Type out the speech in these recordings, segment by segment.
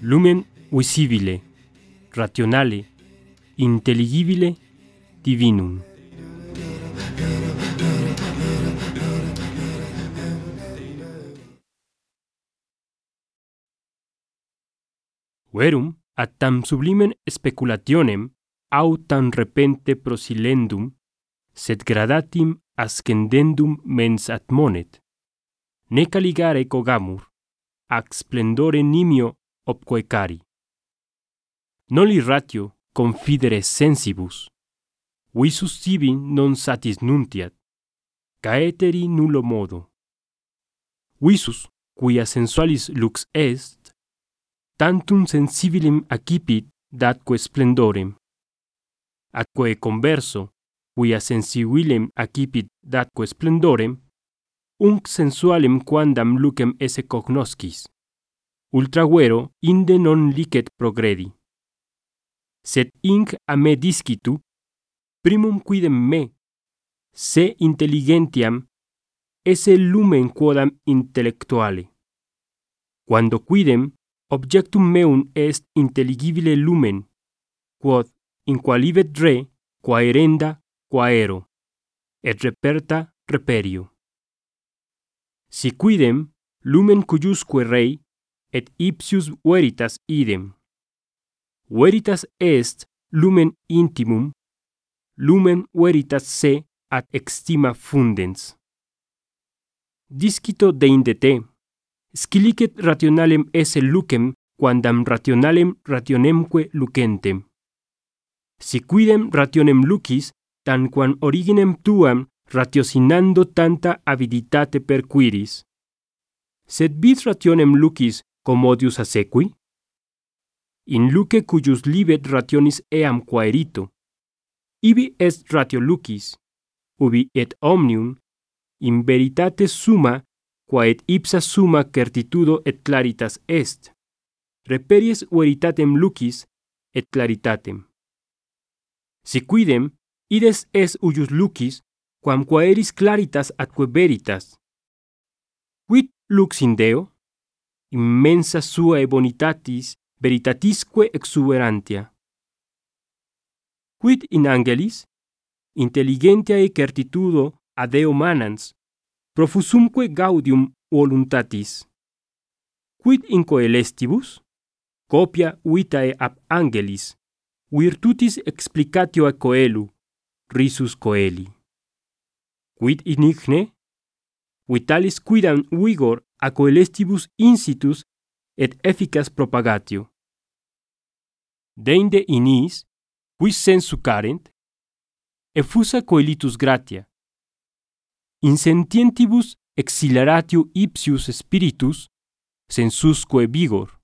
Lumen visibile, rationale, intelligibile, divinum. Verum ad tam sublimen speculationem autam repente prosilendum sed gradatim ascendendum mens admonet. Ne caligare cogamur, ac splendore nimio opque cari. Noli ratio confidere sensibus, visus tibi non satis nuntiat, caeteri nullo modo. Visus, quia sensualis lux est, tantum sensibilim accipit datque splendorem. Atque converso, quia sensibilem accipit datque splendorem, unc sensualem quandam lucem esse cognoscis. Ultraguero inde non licet progredi. Sed inc a me discitu, primum quidem me, se intelligentiam, esse lumen quodam intellectuale. Quando quidem, objectum meum est intelligibile lumen, quod in qualibet re, quaerenda quaero, et reperta reperio. Si quidem lumen cuiusque rei, et ipsius veritas idem. Veritas est lumen intimum, lumen veritas se ad extima fundens. Discito deindete, scilicet rationalem esse lucem quandam rationalem rationemque lucentem. Si quidem rationem lucis, tanquam originem tuam ratiocinando tanta aviditate perquiris sed vis rationem lucis commodius asequi in luce cuius libet rationis eam quaerito. Ibi est ratio lucis ubi et omnium in veritate summa quae ipsa summa certitudo et claritas est. Reperies veritatem lucis et claritatem. Si quidem ides es uius lucis, quam quaeris claritas atque veritas. Quid lux in Deo? Immensa sua bonitatis veritatisque exuberantia. Quid in angelis? Intelligentiae certitudo ad Deo manans, profusumque gaudium voluntatis. Quid in coelestibus? Copia vitae ab angelis, virtutis explicatio a coelu, risus coeli. Quid inigne? Vitalis quidam vigor a coelestibus incitus et efficas propagatio. Deinde inis, quis sensu carent, effusa coelitus gratia. Insentientibus exhilaratio ipsius spiritus, sensusque vigor.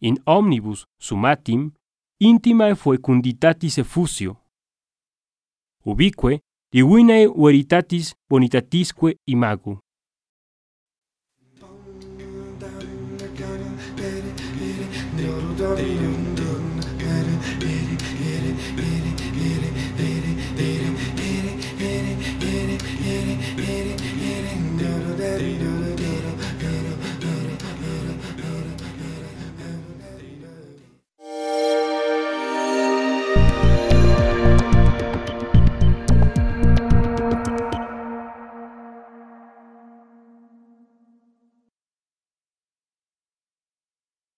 In omnibus sumatim, intimae fecunditatis effusio ubique divinae veritatis bonitatisque imago.